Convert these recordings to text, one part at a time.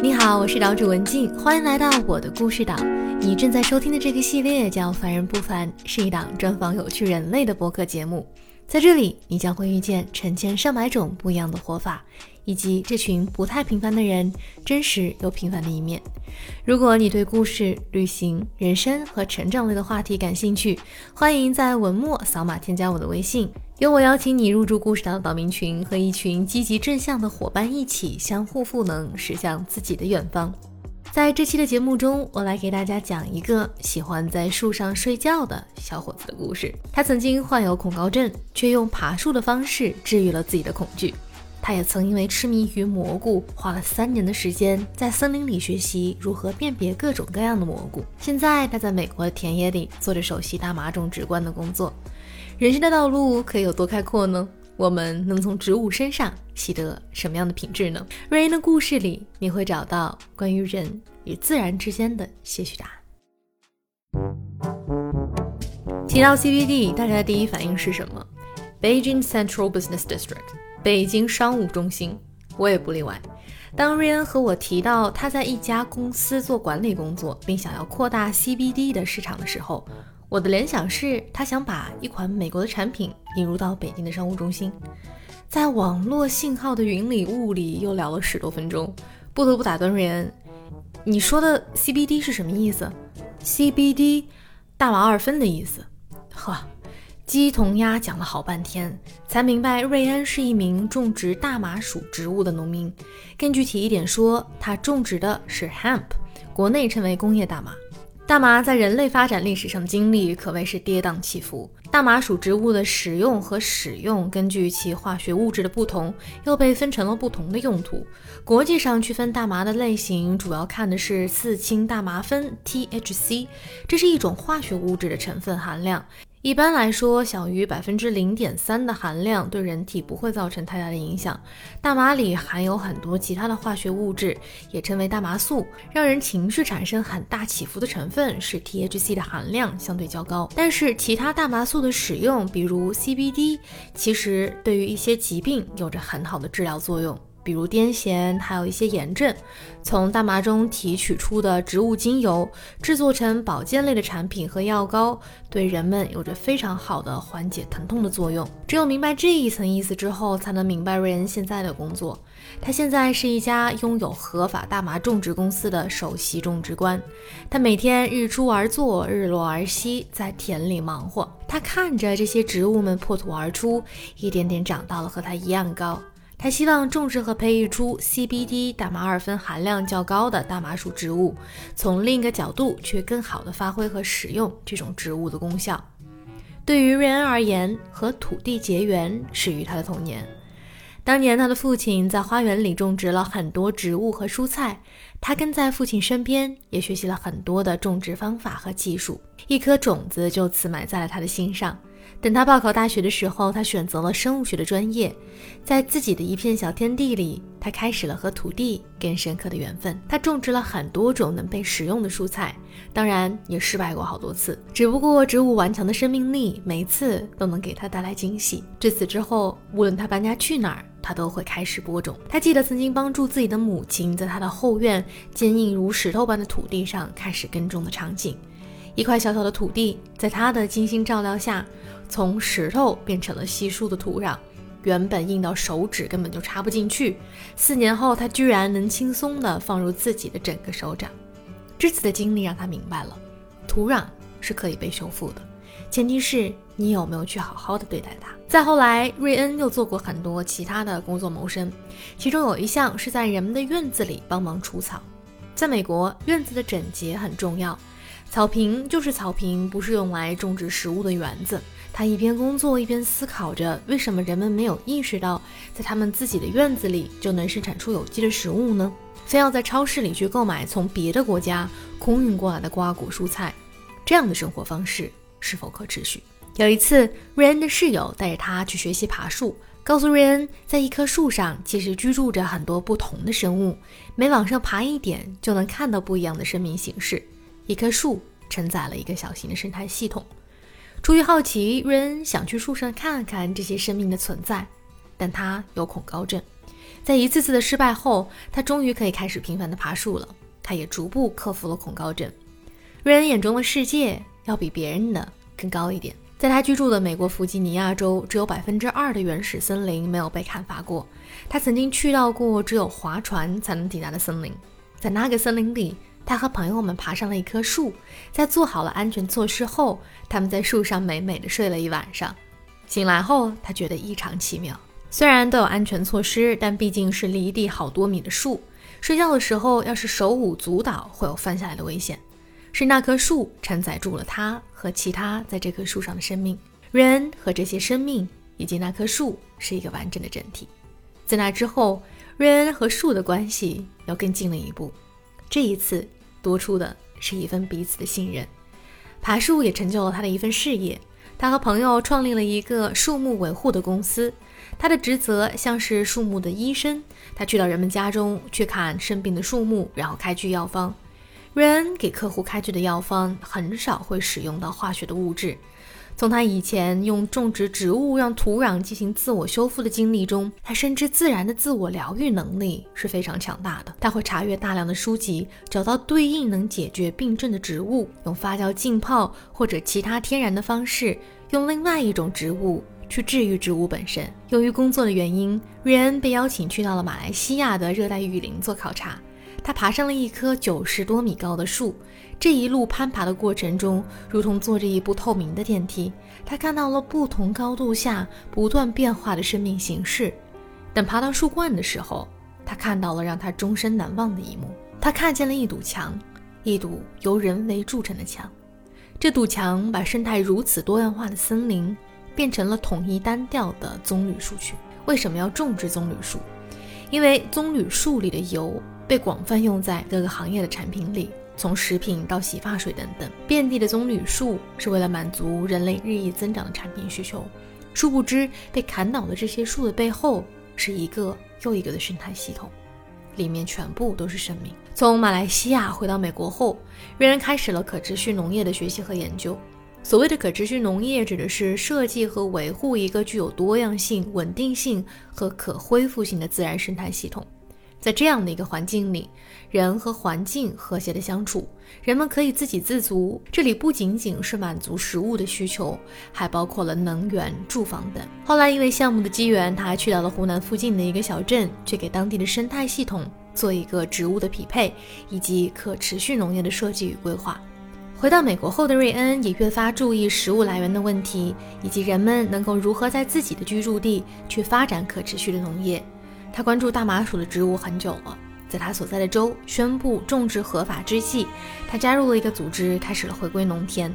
你好，我是岛主文静，欢迎来到我的故事岛。你正在收听的这个系列叫《凡人不凡》，是一档专访有趣人类的播客节目。在这里，你将会遇见成千上百种不一样的活法，以及这群不太平凡的人真实又平凡的一面。如果你对故事、旅行、人生和成长类的话题感兴趣，欢迎在文末扫码添加我的微信。由我邀请你入驻故事岛的岛民群，和一群积极正向的伙伴一起相互赋能，驶向自己的远方。在这期的节目中，我来给大家讲一个喜欢在树上睡觉的小伙子的故事。他曾经患有恐高症，却用爬树的方式治愈了自己的恐惧。他也曾因为痴迷于蘑菇，花了三年的时间在森林里学习如何辨别各种各样的蘑菇。现在他在美国的田野里做着首席大麻种植官的工作。人生的道路可以有多开阔呢？我们能从植物身上习得什么样的品质呢？瑞恩的故事里，你会找到关于人与自然之间的些许答案。提到 CBD，大家的第一反应是什么？Beijing Central Business District，北京商务中心。我也不例外。当瑞恩和我提到他在一家公司做管理工作，并想要扩大 CBD 的市场的时候，我的联想是，他想把一款美国的产品引入到北京的商务中心。在网络信号的云里雾里，又聊了十多分钟，不得不打断瑞恩：“你说的 CBD 是什么意思？”“CBD，大麻二酚的意思。”呵，鸡同鸭讲了好半天，才明白瑞恩是一名种植大麻属植物的农民。更具体一点说，他种植的是 hemp，国内称为工业大麻。大麻在人类发展历史上的经历可谓是跌宕起伏。大麻属植物的使用和使用，根据其化学物质的不同，又被分成了不同的用途。国际上区分大麻的类型，主要看的是四氢大麻酚 （THC），这是一种化学物质的成分含量。一般来说，小于百分之零点三的含量对人体不会造成太大的影响。大麻里含有很多其他的化学物质，也称为大麻素，让人情绪产生很大起伏的成分是 THC 的含量相对较高。但是其他大麻素的使用，比如 CBD，其实对于一些疾病有着很好的治疗作用。比如癫痫，还有一些炎症，从大麻中提取出的植物精油制作成保健类的产品和药膏，对人们有着非常好的缓解疼痛的作用。只有明白这一层意思之后，才能明白瑞恩现在的工作。他现在是一家拥有合法大麻种植公司的首席种植官。他每天日出而作，日落而息，在田里忙活。他看着这些植物们破土而出，一点点长到了和他一样高。他希望种植和培育出 CBD 大麻二酚含量较高的大麻属植物，从另一个角度去更好的发挥和使用这种植物的功效。对于瑞恩而言，和土地结缘始于他的童年。当年，他的父亲在花园里种植了很多植物和蔬菜，他跟在父亲身边，也学习了很多的种植方法和技术，一颗种子就此埋在了他的心上。等他报考大学的时候，他选择了生物学的专业。在自己的一片小天地里，他开始了和土地更深刻的缘分。他种植了很多种能被食用的蔬菜，当然也失败过好多次。只不过植物顽强的生命力，每次都能给他带来惊喜。自此之后，无论他搬家去哪儿，他都会开始播种。他记得曾经帮助自己的母亲，在他的后院坚硬如石头般的土地上开始耕种的场景。一块小小的土地，在他的精心照料下。从石头变成了稀疏的土壤，原本硬到手指根本就插不进去。四年后，他居然能轻松地放入自己的整个手掌。这次的经历让他明白了，土壤是可以被修复的，前提是你有没有去好好的对待它。再后来，瑞恩又做过很多其他的工作谋生，其中有一项是在人们的院子里帮忙除草。在美国，院子的整洁很重要，草坪就是草坪，不是用来种植食物的园子。他一边工作一边思考着，为什么人们没有意识到，在他们自己的院子里就能生产出有机的食物呢？非要在超市里去购买从别的国家空运过来的瓜果蔬菜，这样的生活方式是否可持续？有一次，瑞恩的室友带着他去学习爬树，告诉瑞恩，在一棵树上其实居住着很多不同的生物，每往上爬一点，就能看到不一样的生命形式。一棵树承载了一个小型的生态系统。出于好奇，瑞恩想去树上看看这些生命的存在，但他有恐高症，在一次次的失败后，他终于可以开始频繁的爬树了。他也逐步克服了恐高症。瑞恩眼中的世界要比别人的更高一点。在他居住的美国弗吉尼亚州，只有百分之二的原始森林没有被砍伐过。他曾经去到过只有划船才能抵达的森林，在那个森林里，他和朋友们爬上了一棵树，在做好了安全措施后，他们在树上美美的睡了一晚上。醒来后，他觉得异常奇妙。虽然都有安全措施，但毕竟是离地好多米的树。睡觉的时候，要是手舞足蹈，会有翻下来的危险。是那棵树承载住了他和其他在这棵树上的生命。人和这些生命以及那棵树是一个完整的整体。在那之后，人和树的关系又更近了一步。这一次，多出的是一份彼此的信任。爬树也成就了他的一份事业。他和朋友创立了一个树木维护的公司。他的职责像是树木的医生，他去到人们家中去看生病的树木，然后开具药方。瑞恩给客户开具的药方很少会使用到化学的物质。从他以前用种植植物让土壤进行自我修复的经历中，他深知自然的自我疗愈能力是非常强大的。他会查阅大量的书籍，找到对应能解决病症的植物，用发酵、浸泡或者其他天然的方式，用另外一种植物。去治愈植物本身。由于工作的原因，瑞恩被邀请去到了马来西亚的热带雨林做考察。他爬上了一棵九十多米高的树，这一路攀爬的过程中，如同坐着一部透明的电梯。他看到了不同高度下不断变化的生命形式。等爬到树冠的时候，他看到了让他终身难忘的一幕。他看见了一堵墙，一堵由人为筑成的墙。这堵墙把生态如此多样化的森林。变成了统一单调的棕榈树区。为什么要种植棕榈树？因为棕榈树里的油被广泛用在各个行业的产品里，从食品到洗发水等等。遍地的棕榈树是为了满足人类日益增长的产品需求。殊不知，被砍倒的这些树的背后是一个又一个的生态系统，里面全部都是生命。从马来西亚回到美国后，瑞恩开始了可持续农业的学习和研究。所谓的可持续农业，指的是设计和维护一个具有多样性、稳定性和可恢复性的自然生态系统。在这样的一个环境里，人和环境和谐的相处，人们可以自给自足。这里不仅仅是满足食物的需求，还包括了能源、住房等。后来因为项目的机缘，他还去到了湖南附近的一个小镇，去给当地的生态系统做一个植物的匹配，以及可持续农业的设计与规划。回到美国后的瑞恩也越发注意食物来源的问题，以及人们能够如何在自己的居住地去发展可持续的农业。他关注大麻属的植物很久了，在他所在的州宣布种植合法之际，他加入了一个组织，开始了回归农田。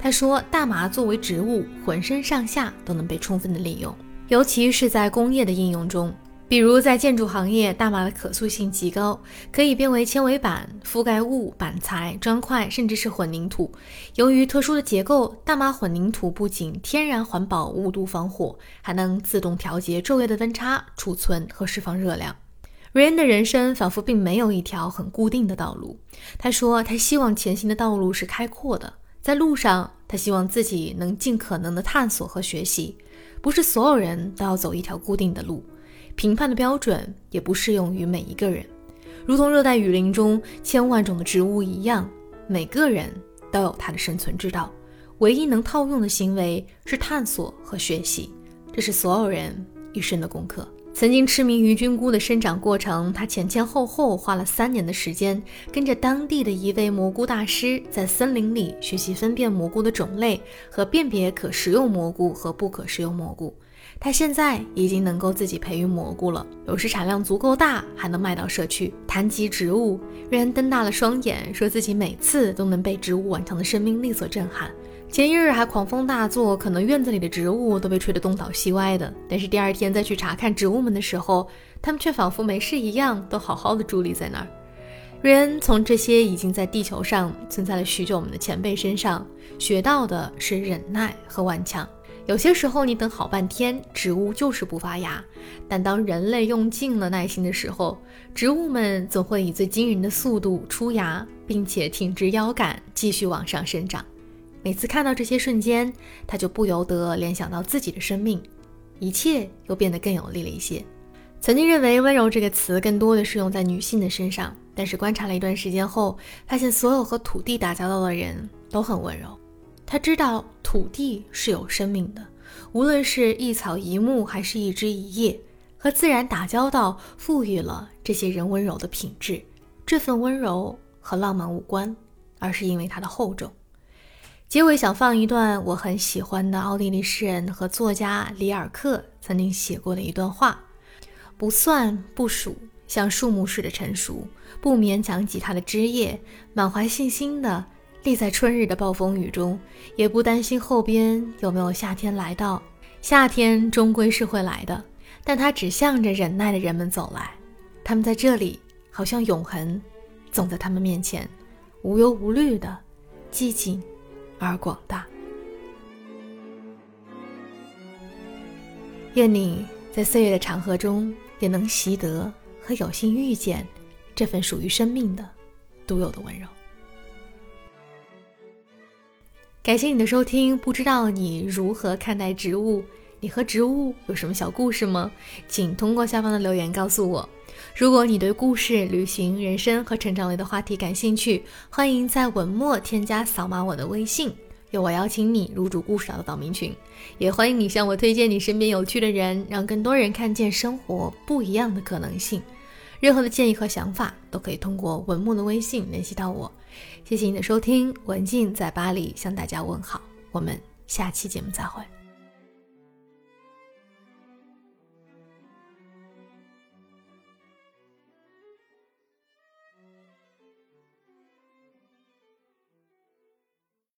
他说，大麻作为植物，浑身上下都能被充分的利用，尤其是在工业的应用中。比如在建筑行业，大麻的可塑性极高，可以变为纤维板、覆盖物、板材、砖块，甚至是混凝土。由于特殊的结构，大麻混凝土不仅天然环保、无毒防火，还能自动调节昼夜的温差、储存和释放热量。瑞恩的人生仿佛并没有一条很固定的道路。他说，他希望前行的道路是开阔的，在路上，他希望自己能尽可能的探索和学习。不是所有人都要走一条固定的路。评判的标准也不适用于每一个人，如同热带雨林中千万种的植物一样，每个人都有他的生存之道。唯一能套用的行为是探索和学习，这是所有人一生的功课。曾经痴迷于菌菇的生长过程，他前前后后花了三年的时间，跟着当地的一位蘑菇大师，在森林里学习分辨蘑菇的种类和辨别可食用蘑菇和不可食用蘑菇。他现在已经能够自己培育蘑菇了，有时产量足够大，还能卖到社区。谈及植物，瑞恩瞪大了双眼，说自己每次都能被植物顽强的生命力所震撼。前一日还狂风大作，可能院子里的植物都被吹得东倒西歪的。但是第二天再去查看植物们的时候，它们却仿佛没事一样，都好好的伫立在那儿。瑞恩从这些已经在地球上存在了许久我们的前辈身上学到的是忍耐和顽强。有些时候，你等好半天，植物就是不发芽；但当人类用尽了耐心的时候，植物们总会以最惊人的速度出芽，并且挺直腰杆继续往上生长。每次看到这些瞬间，他就不由得联想到自己的生命，一切又变得更有力了一些。曾经认为“温柔”这个词更多的是用在女性的身上，但是观察了一段时间后，发现所有和土地打交道的人都很温柔。他知道土地是有生命的，无论是一草一木还是一枝一叶，和自然打交道赋予了这些人温柔的品质。这份温柔和浪漫无关，而是因为它的厚重。结尾想放一段我很喜欢的奥地利诗人和作家里尔克曾经写过的一段话。不算不数，像树木似的成熟，不勉强挤它的枝叶，满怀信心的立在春日的暴风雨中，也不担心后边有没有夏天来到。夏天终归是会来的，但它只向着忍耐的人们走来。他们在这里，好像永恒，总在他们面前，无忧无虑的，寂静而广大。愿你在岁月的长河中。也能习得和有幸遇见这份属于生命的独有的温柔。感谢你的收听，不知道你如何看待植物？你和植物有什么小故事吗？请通过下方的留言告诉我。如果你对故事、旅行、人生和成长类的话题感兴趣，欢迎在文末添加扫码我的微信。由我邀请你入驻故事岛的岛民群，也欢迎你向我推荐你身边有趣的人，让更多人看见生活不一样的可能性。任何的建议和想法都可以通过文木的微信联系到我。谢谢你的收听，文静在巴黎向大家问好，我们下期节目再会。